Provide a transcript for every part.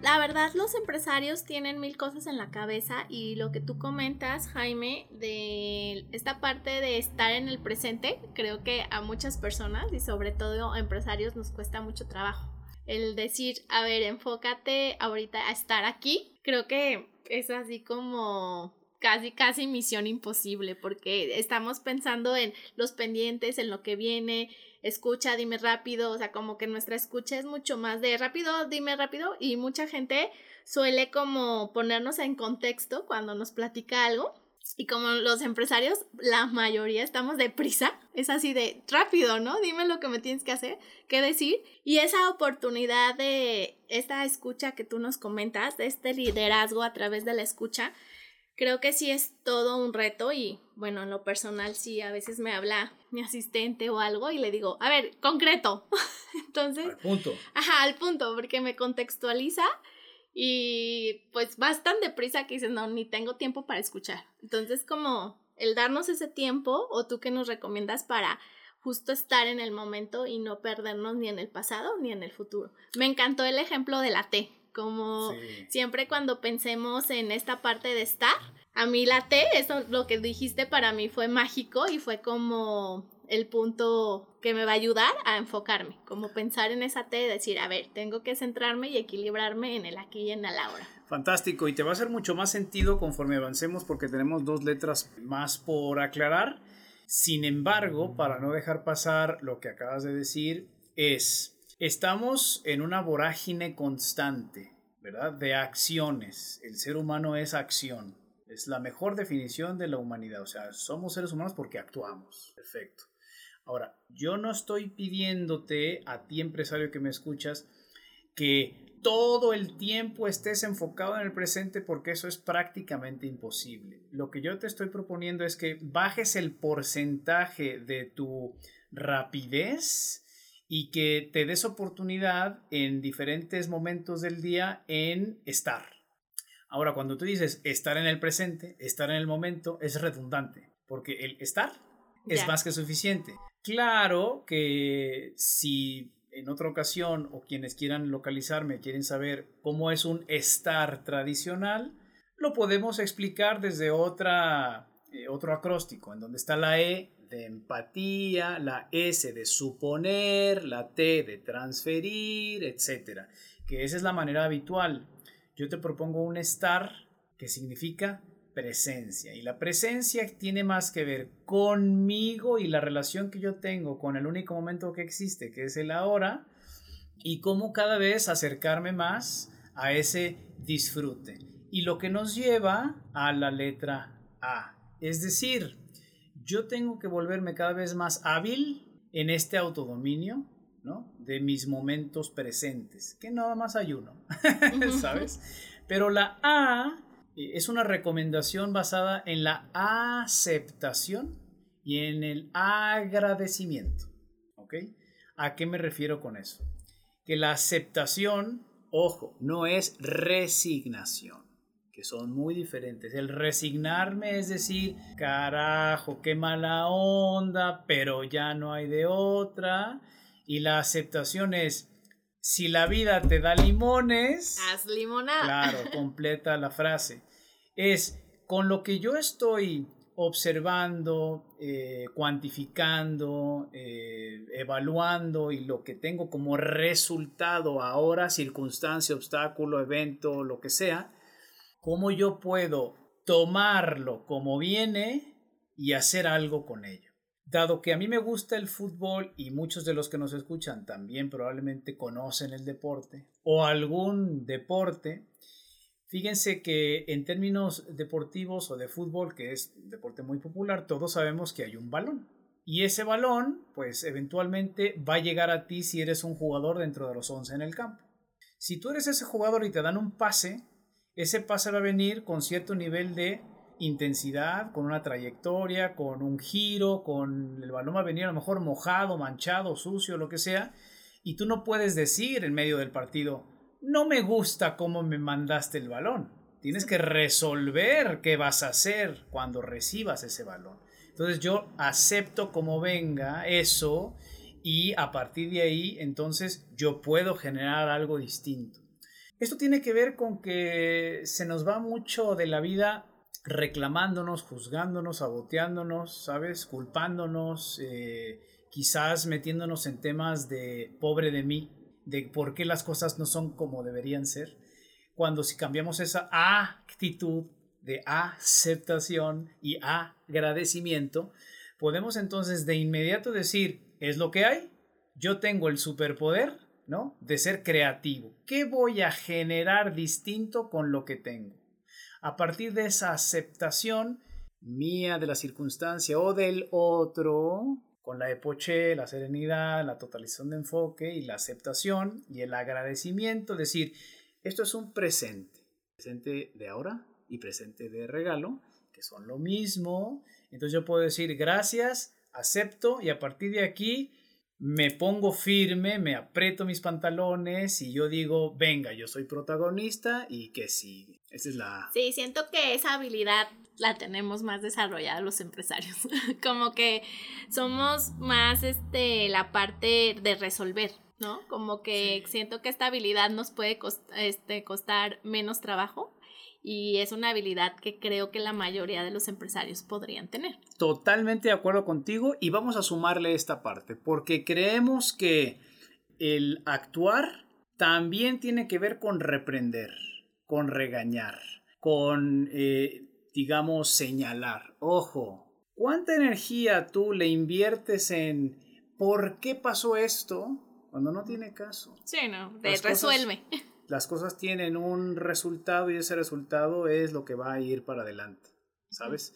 La verdad, los empresarios tienen mil cosas en la cabeza y lo que tú comentas, Jaime, de esta parte de estar en el presente, creo que a muchas personas y sobre todo empresarios nos cuesta mucho trabajo. El decir, a ver, enfócate ahorita a estar aquí, creo que es así como casi, casi misión imposible porque estamos pensando en los pendientes, en lo que viene, escucha, dime rápido, o sea, como que nuestra escucha es mucho más de rápido, dime rápido y mucha gente suele como ponernos en contexto cuando nos platica algo. Y como los empresarios, la mayoría estamos deprisa, es así de rápido, ¿no? Dime lo que me tienes que hacer, qué decir. Y esa oportunidad de esta escucha que tú nos comentas, de este liderazgo a través de la escucha, creo que sí es todo un reto y bueno, en lo personal sí a veces me habla mi asistente o algo y le digo, a ver, concreto. Entonces... Al punto. Ajá, al punto, porque me contextualiza y pues vas tan deprisa que dices, no, ni tengo tiempo para escuchar. Entonces como el darnos ese tiempo o tú que nos recomiendas para justo estar en el momento y no perdernos ni en el pasado ni en el futuro. Me encantó el ejemplo de la T como siempre cuando pensemos en esta parte de estar, a mí la T, eso lo que dijiste para mí fue mágico y fue como el punto que me va a ayudar a enfocarme, como pensar en esa T, decir, a ver, tengo que centrarme y equilibrarme en el aquí y en el ahora. Fantástico, y te va a hacer mucho más sentido conforme avancemos porque tenemos dos letras más por aclarar. Sin embargo, para no dejar pasar lo que acabas de decir, es Estamos en una vorágine constante, ¿verdad? De acciones. El ser humano es acción. Es la mejor definición de la humanidad. O sea, somos seres humanos porque actuamos. Perfecto. Ahora, yo no estoy pidiéndote a ti, empresario que me escuchas, que todo el tiempo estés enfocado en el presente porque eso es prácticamente imposible. Lo que yo te estoy proponiendo es que bajes el porcentaje de tu rapidez y que te des oportunidad en diferentes momentos del día en estar. Ahora, cuando tú dices estar en el presente, estar en el momento, es redundante, porque el estar es más que suficiente. Claro que si en otra ocasión o quienes quieran localizarme quieren saber cómo es un estar tradicional, lo podemos explicar desde otra, eh, otro acróstico, en donde está la E de empatía, la S de suponer, la T de transferir, etc. Que esa es la manera habitual. Yo te propongo un estar que significa presencia. Y la presencia tiene más que ver conmigo y la relación que yo tengo con el único momento que existe, que es el ahora, y cómo cada vez acercarme más a ese disfrute. Y lo que nos lleva a la letra A. Es decir, yo tengo que volverme cada vez más hábil en este autodominio, ¿no? De mis momentos presentes, que nada más hay uno, ¿sabes? Pero la A eh, es una recomendación basada en la aceptación y en el agradecimiento, ¿ok? ¿A qué me refiero con eso? Que la aceptación, ojo, no es resignación que son muy diferentes. El resignarme es decir, carajo, qué mala onda, pero ya no hay de otra. Y la aceptación es, si la vida te da limones, haz limonada. Claro, completa la frase. Es con lo que yo estoy observando, eh, cuantificando, eh, evaluando y lo que tengo como resultado ahora, circunstancia, obstáculo, evento, lo que sea, cómo yo puedo tomarlo como viene y hacer algo con ello. Dado que a mí me gusta el fútbol y muchos de los que nos escuchan también probablemente conocen el deporte o algún deporte, fíjense que en términos deportivos o de fútbol, que es un deporte muy popular, todos sabemos que hay un balón. Y ese balón, pues eventualmente va a llegar a ti si eres un jugador dentro de los 11 en el campo. Si tú eres ese jugador y te dan un pase, ese pase va a venir con cierto nivel de intensidad, con una trayectoria, con un giro, con el balón va a venir a lo mejor mojado, manchado, sucio, lo que sea, y tú no puedes decir en medio del partido, no me gusta cómo me mandaste el balón. Tienes que resolver qué vas a hacer cuando recibas ese balón. Entonces yo acepto como venga eso y a partir de ahí entonces yo puedo generar algo distinto. Esto tiene que ver con que se nos va mucho de la vida reclamándonos, juzgándonos, saboteándonos, ¿sabes? Culpándonos, eh, quizás metiéndonos en temas de pobre de mí, de por qué las cosas no son como deberían ser. Cuando si cambiamos esa actitud de aceptación y agradecimiento, podemos entonces de inmediato decir, es lo que hay, yo tengo el superpoder, De ser creativo. ¿Qué voy a generar distinto con lo que tengo? A partir de esa aceptación mía de la circunstancia o del otro, con la epoche, la serenidad, la totalización de enfoque y la aceptación y el agradecimiento, decir, esto es un presente, presente de ahora y presente de regalo, que son lo mismo. Entonces yo puedo decir gracias, acepto y a partir de aquí me pongo firme, me aprieto mis pantalones y yo digo, venga, yo soy protagonista y que sí. Esa es la... Sí, siento que esa habilidad la tenemos más desarrollada los empresarios. Como que somos más este la parte de resolver, ¿no? Como que siento que esta habilidad nos puede este, costar menos trabajo y es una habilidad que creo que la mayoría de los empresarios podrían tener. Totalmente de acuerdo contigo y vamos a sumarle esta parte, porque creemos que el actuar también tiene que ver con reprender, con regañar, con, eh, digamos, señalar. Ojo, ¿cuánta energía tú le inviertes en por qué pasó esto cuando no tiene caso? Sí, no, de resuelve las cosas tienen un resultado y ese resultado es lo que va a ir para adelante, ¿sabes?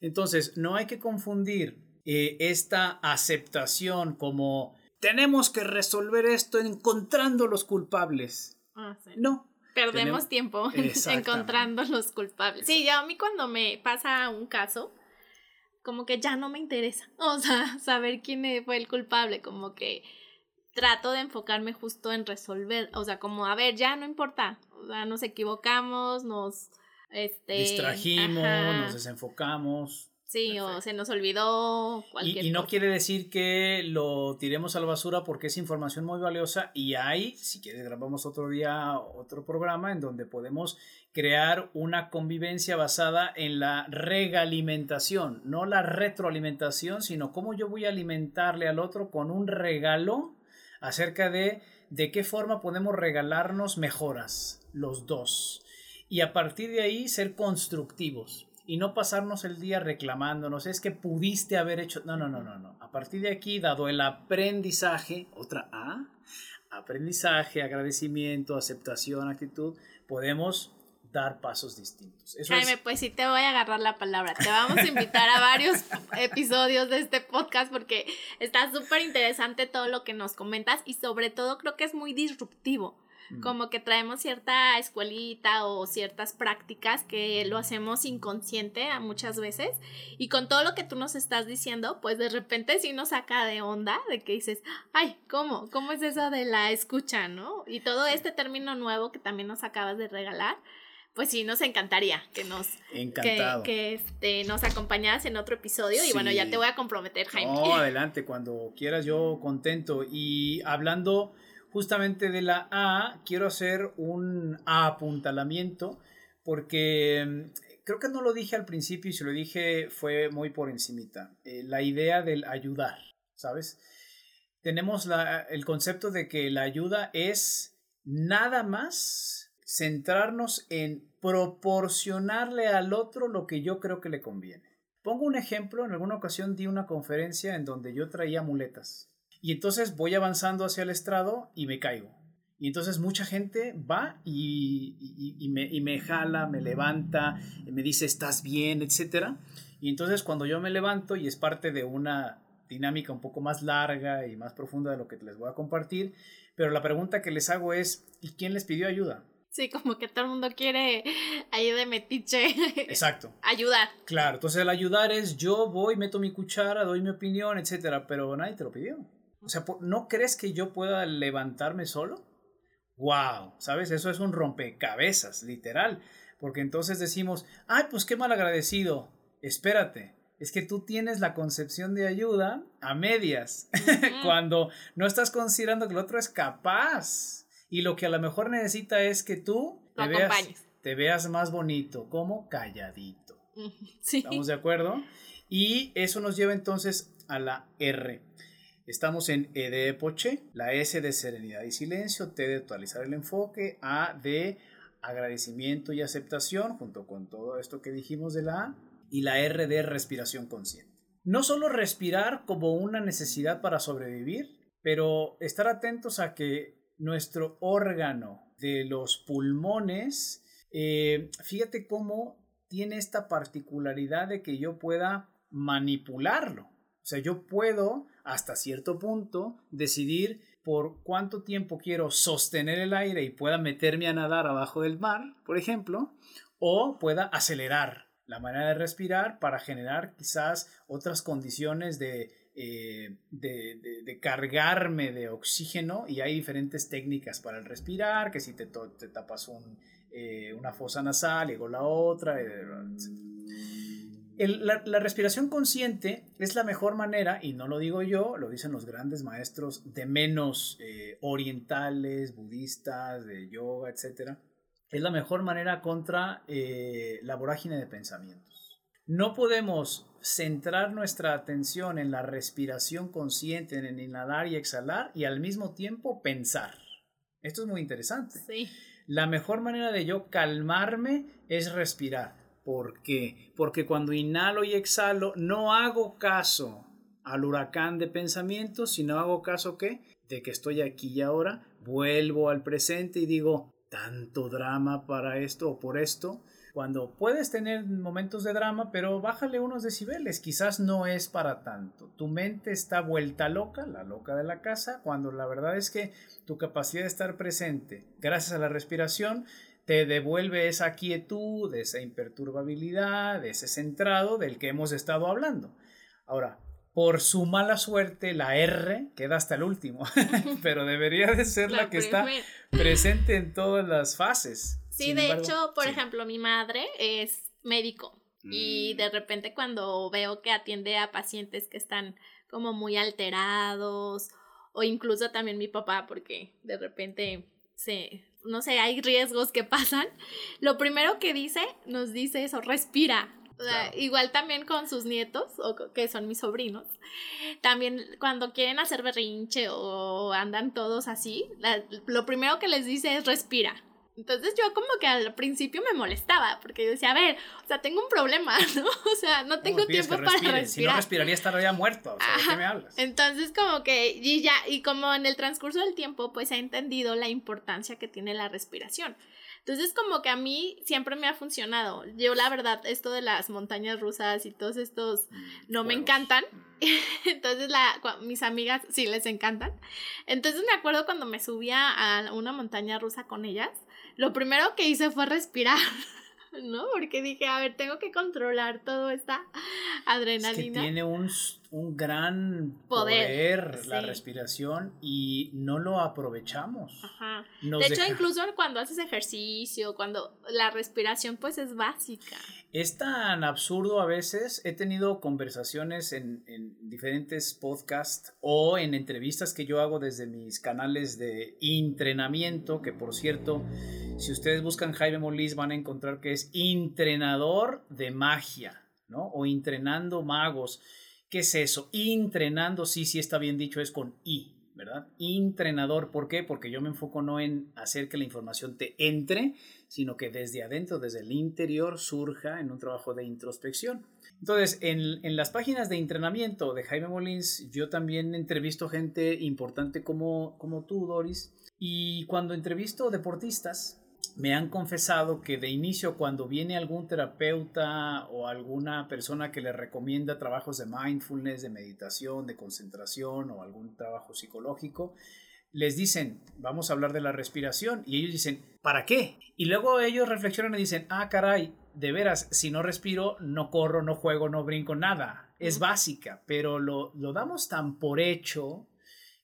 Entonces, no hay que confundir eh, esta aceptación como tenemos que resolver esto encontrando los culpables. Ah, no. Perdemos tiempo encontrando los culpables. Sí, ya a mí cuando me pasa un caso, como que ya no me interesa, o sea, saber quién fue el culpable, como que trato de enfocarme justo en resolver, o sea, como, a ver, ya no importa, o sea, nos equivocamos, nos... Este, Distrajimos, nos desenfocamos. Sí, o se nos olvidó cualquier y, y no quiere decir que lo tiremos a la basura porque es información muy valiosa y hay, si quieres grabamos otro día otro programa en donde podemos crear una convivencia basada en la regalimentación, no la retroalimentación, sino cómo yo voy a alimentarle al otro con un regalo acerca de de qué forma podemos regalarnos mejoras los dos y a partir de ahí ser constructivos y no pasarnos el día reclamándonos, es que pudiste haber hecho, no, no, no, no, no. A partir de aquí, dado el aprendizaje, otra A, aprendizaje, agradecimiento, aceptación, actitud, podemos dar pasos distintos. Jaime, pues sí te voy a agarrar la palabra. Te vamos a invitar a varios episodios de este podcast porque está súper interesante todo lo que nos comentas y sobre todo creo que es muy disruptivo. Mm. Como que traemos cierta escuelita o ciertas prácticas que lo hacemos inconsciente a muchas veces. Y con todo lo que tú nos estás diciendo, pues de repente sí nos saca de onda de que dices, ay, ¿cómo? ¿Cómo es eso de la escucha, no? Y todo este término nuevo que también nos acabas de regalar pues sí, nos encantaría que nos, que, este, nos acompañaras en otro episodio. Y bueno, ya te voy a comprometer, Jaime. No, adelante, cuando quieras, yo contento. Y hablando justamente de la A, quiero hacer un apuntalamiento porque mm, creo que no lo dije al principio y si lo dije fue muy por encimita. Eh, la idea del ayudar, ¿sabes? Tenemos la, el concepto de que la ayuda es nada más centrarnos en proporcionarle al otro lo que yo creo que le conviene. Pongo un ejemplo, en alguna ocasión di una conferencia en donde yo traía muletas y entonces voy avanzando hacia el estrado y me caigo. Y entonces mucha gente va y, me, y me jala, me levanta, me dice estás bien, etc. Y entonces cuando yo me levanto y es parte de una dinámica un poco más larga y más profunda de lo que les voy a compartir, pero la pregunta que les hago es, ¿y quién les pidió ayuda? Sí, como que todo el mundo quiere ahí de metiche. Exacto. ayudar. Claro, entonces el ayudar es yo voy, meto mi cuchara, doy mi opinión, etcétera, pero nadie te lo pidió. O sea, ¿no crees que yo pueda levantarme solo? ¡Wow! ¿Sabes? Eso es un rompecabezas, literal. Porque entonces decimos, ay, pues qué mal agradecido. Espérate, es que tú tienes la concepción de ayuda a medias, cuando no estás considerando que el otro es capaz. Y lo que a lo mejor necesita es que tú te, veas, te veas, más bonito, como calladito. Sí. ¿Estamos de acuerdo? Y eso nos lleva entonces a la R. Estamos en E de epoche, la S de serenidad y silencio, T de actualizar el enfoque, A de agradecimiento y aceptación, junto con todo esto que dijimos de la A, y la R de respiración consciente. No solo respirar como una necesidad para sobrevivir, pero estar atentos a que nuestro órgano de los pulmones, eh, fíjate cómo tiene esta particularidad de que yo pueda manipularlo. O sea, yo puedo hasta cierto punto decidir por cuánto tiempo quiero sostener el aire y pueda meterme a nadar abajo del mar, por ejemplo, o pueda acelerar la manera de respirar para generar quizás otras condiciones de, eh, de, cargarme de oxígeno y hay diferentes técnicas para el respirar, que si te, te tapas eh, una fosa nasal luego la otra, la, respiración consciente es la mejor manera, y no lo digo yo, lo dicen los grandes maestros de menos eh, orientales, budistas, de yoga, etc. Es la mejor manera contra eh, la vorágine de pensamientos. No podemos centrar nuestra atención en la respiración consciente, en inhalar y exhalar, y al mismo tiempo pensar. Esto es muy interesante. La mejor manera de yo calmarme es respirar ¿Por qué? Porque cuando inhalo y exhalo no hago caso al huracán de pensamientos, sino hago caso ¿qué? de que estoy aquí y ahora, vuelvo al presente y digo, tanto drama para esto o por esto, cuando puedes tener momentos de drama, pero bájale unos decibeles, quizás no es para tanto. Tu mente está vuelta loca, la loca de la casa, cuando la verdad es que tu capacidad de estar presente, gracias a la respiración, te devuelve esa quietud, esa imperturbabilidad, ese centrado del que hemos estado hablando. Ahora, por su mala suerte, la R queda hasta el último, pero debería de ser la, que está presente en todas las fases. Sí, de hecho, por ejemplo, mi madre es médico y mm. de repente cuando veo que atiende a pacientes que están como muy alterados o incluso también mi papá porque de repente se no sé, hay riesgos que pasan, lo primero que dice, nos dice eso, respira. Igual también con sus nietos, o que son mis sobrinos, también cuando quieren hacer berrinche o andan todos así, lo primero que les dice es respira. Entonces yo como que al principio me molestaba, porque yo decía, a ver, o sea, tengo un problema, ¿no? O sea, no tengo tiempo para respirar. Si no respiraría estaría muerto, o sea, ¿de qué me hablas? Entonces como que, y ya, y como en el transcurso del tiempo, pues he entendido la importancia que tiene la respiración. Entonces como que a mí siempre me ha funcionado. Yo la verdad, esto de las montañas rusas y todos estos mm, no me encantan. Mm. Entonces la, mis amigas sí les encantan. Entonces me acuerdo cuando me subía a una montaña rusa con ellas lo primero que hice fue respirar. ¿no? Porque dije, a ver, tengo que controlar toda esta adrenalina. que tiene un, un gran poder, la respiración y no lo aprovechamos. Ajá. de hecho, incluso cuando haces ejercicio, cuando la respiración pues es básica. Es tan absurdo a veces. He tenido conversaciones en, en diferentes podcasts o en entrevistas que yo hago desde mis canales de entrenamiento, que por cierto, si ustedes buscan Jaime Molís van a encontrar que es entrenador de magia, ¿no? O entrenando magos. ¿Qué es eso? Entrenando, sí, sí está bien dicho, es con I, ¿verdad? Entrenador, ¿por qué? Porque yo me enfoco no en hacer que la información te entre, sino que desde adentro, desde el interior, surja en un trabajo de introspección. Entonces, en, en las páginas de entrenamiento de Jaime Molins, yo también entrevisto gente importante como, como tú, Doris, y cuando entrevisto deportistas, me han confesado que de inicio cuando viene algún terapeuta o alguna persona que le recomienda trabajos de mindfulness, de meditación, de concentración o algún trabajo psicológico, les dicen, vamos a hablar de la respiración, y ellos dicen, ¿para qué? Y luego ellos reflexionan y dicen, ah, caray, de veras, si no respiro, no corro, no juego, no brinco, nada. Es básica, pero lo, lo damos tan por hecho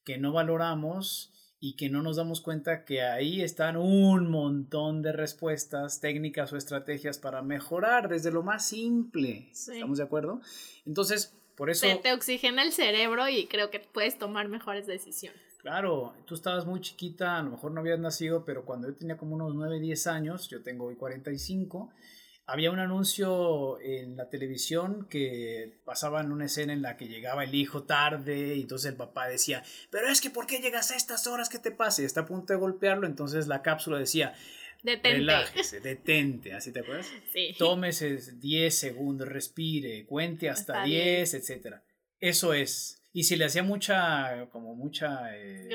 que no valoramos y que no nos damos cuenta que ahí están un montón de respuestas, técnicas o estrategias para mejorar desde lo más simple. ¿Estamos de acuerdo? Entonces, por eso... te oxigena el cerebro y creo que puedes tomar mejores decisiones. Claro, tú estabas muy chiquita, a lo mejor no habías nacido, pero cuando yo tenía como unos 9, 10 años, yo tengo hoy 45, había un anuncio en la televisión que pasaba en una escena en la que llegaba el hijo tarde y entonces el papá decía, pero es que ¿por qué llegas a estas horas? ¿Qué te pasa? Y está a punto de golpearlo, entonces la cápsula decía, detente. relájese, detente, ¿así te acuerdas? Sí. Tómese 10 segundos, respire, cuente hasta, 10, etc. Eso es. Y si le hacía mucha, como mucha eh,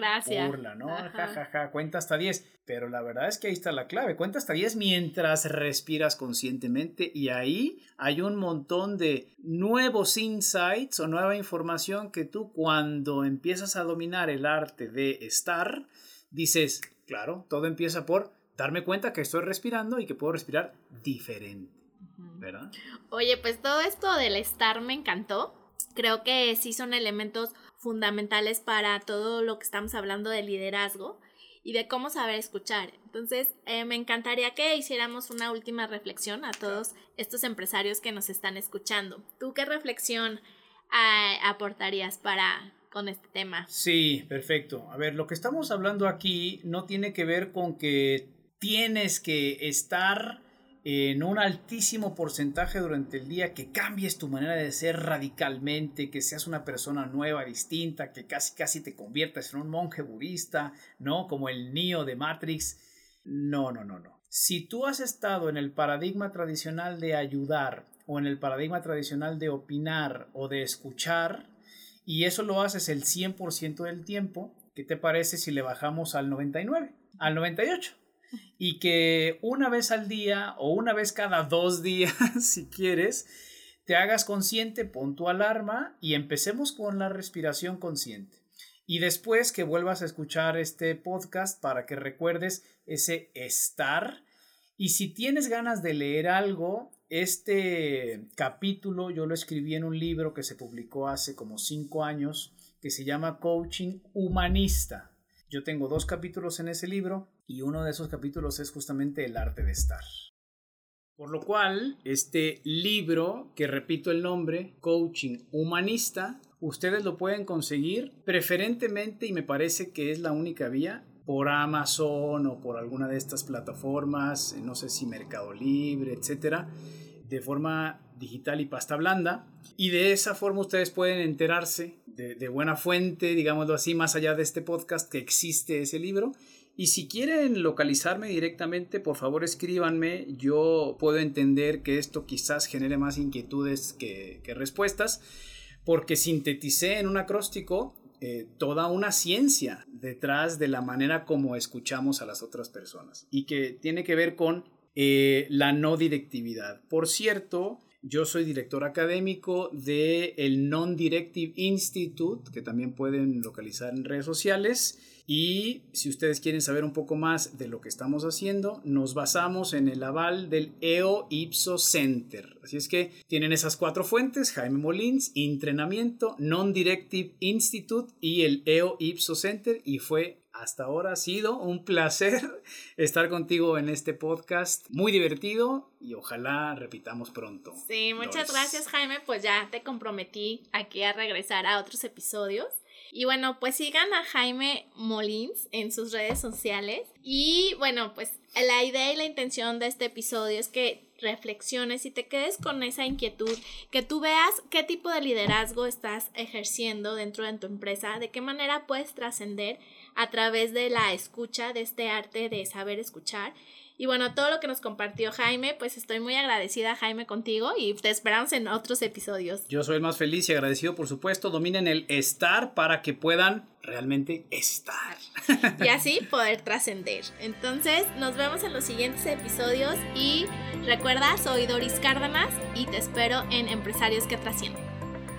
burla, ¿no? Ja, ja, ja, cuenta hasta 10. Pero la verdad es que ahí está la clave. Cuenta hasta 10 mientras respiras conscientemente y ahí hay un montón de nuevos insights o nueva información que tú cuando empiezas a dominar el arte de estar, dices, claro, todo empieza por darme cuenta que estoy respirando y que puedo respirar diferente. ¿Verdad? Oye, pues todo esto del estar me encantó creo que sí son elementos fundamentales para todo lo que estamos hablando de liderazgo y de cómo saber escuchar. Entonces, eh, me encantaría que hiciéramos una última reflexión a todos estos empresarios que nos están escuchando. ¿Tú qué reflexión ah, aportarías para con este tema? Sí, perfecto. A ver, lo que estamos hablando aquí no tiene que ver con que tienes que estar en un altísimo porcentaje durante el día, que cambies tu manera de ser radicalmente, que seas una persona nueva, distinta, que casi casi te conviertas en un monje budista, ¿no? Como el Neo de Matrix. No, no, no, no. Si tú has estado en el paradigma tradicional de ayudar o en el paradigma tradicional de opinar o de escuchar, y eso lo haces el 100% del tiempo, ¿qué te parece si le bajamos al 99, al 98? Y que una vez al día o una vez cada dos días, si quieres, te hagas consciente, pon tu alarma y empecemos con la respiración consciente. Y después que vuelvas a escuchar este podcast para que recuerdes ese estar. Y si tienes ganas de leer algo, este capítulo yo lo escribí en un libro que se publicó hace como cinco años que se llama Coaching Humanista. Yo tengo dos capítulos en ese libro y uno de esos capítulos es justamente el arte de estar. Por lo cual, este libro, que repito el nombre, Coaching Humanista, ustedes lo pueden conseguir preferentemente, y me parece que es la única vía, por Amazon o por alguna de estas plataformas, no sé si Mercado Libre, etcétera, de forma digital y pasta blanda. Y de esa forma ustedes pueden enterarse de, de buena fuente, digámoslo así, más allá de este podcast, que existe ese libro y si quieren localizarme directamente, por favor escríbanme. Yo puedo entender que esto quizás genere más inquietudes que, respuestas, porque sinteticé en un acróstico eh, toda una ciencia detrás de la manera como escuchamos a las otras personas y que tiene que ver con eh, la no directividad. Por cierto, yo soy director académico del el Non-Directive Institute, que también pueden localizar en redes sociales. Y si ustedes quieren saber un poco más de lo que estamos haciendo, nos basamos en el aval del EO Ipso Center. Así es que tienen esas cuatro fuentes, Jaime Molins, entrenamiento, Non-Directive Institute y el EO Ipso Center. Y fue hasta ahora ha sido un placer estar contigo en este podcast. Muy divertido y ojalá repitamos pronto. Sí, muchas gracias Jaime. Pues ya te comprometí aquí a regresar a otros episodios. Y bueno, pues sigan a Jaime Molins en sus redes sociales. Y bueno, pues la idea y la intención de este episodio es que reflexiones y te quedes con esa inquietud, que tú veas qué tipo de liderazgo estás ejerciendo dentro de tu empresa, de qué manera puedes trascender a través de la escucha, de este arte de saber escuchar y bueno, todo lo que nos compartió Jaime, pues estoy muy agradecida, Jaime, contigo y te esperamos en otros episodios. Yo soy el más feliz y agradecido, por supuesto. Dominen el estar para que puedan realmente estar. Y así poder trascender. Entonces, nos vemos en los siguientes episodios y recuerda, soy Doris Cárdenas y te espero en Empresarios que Trascienden.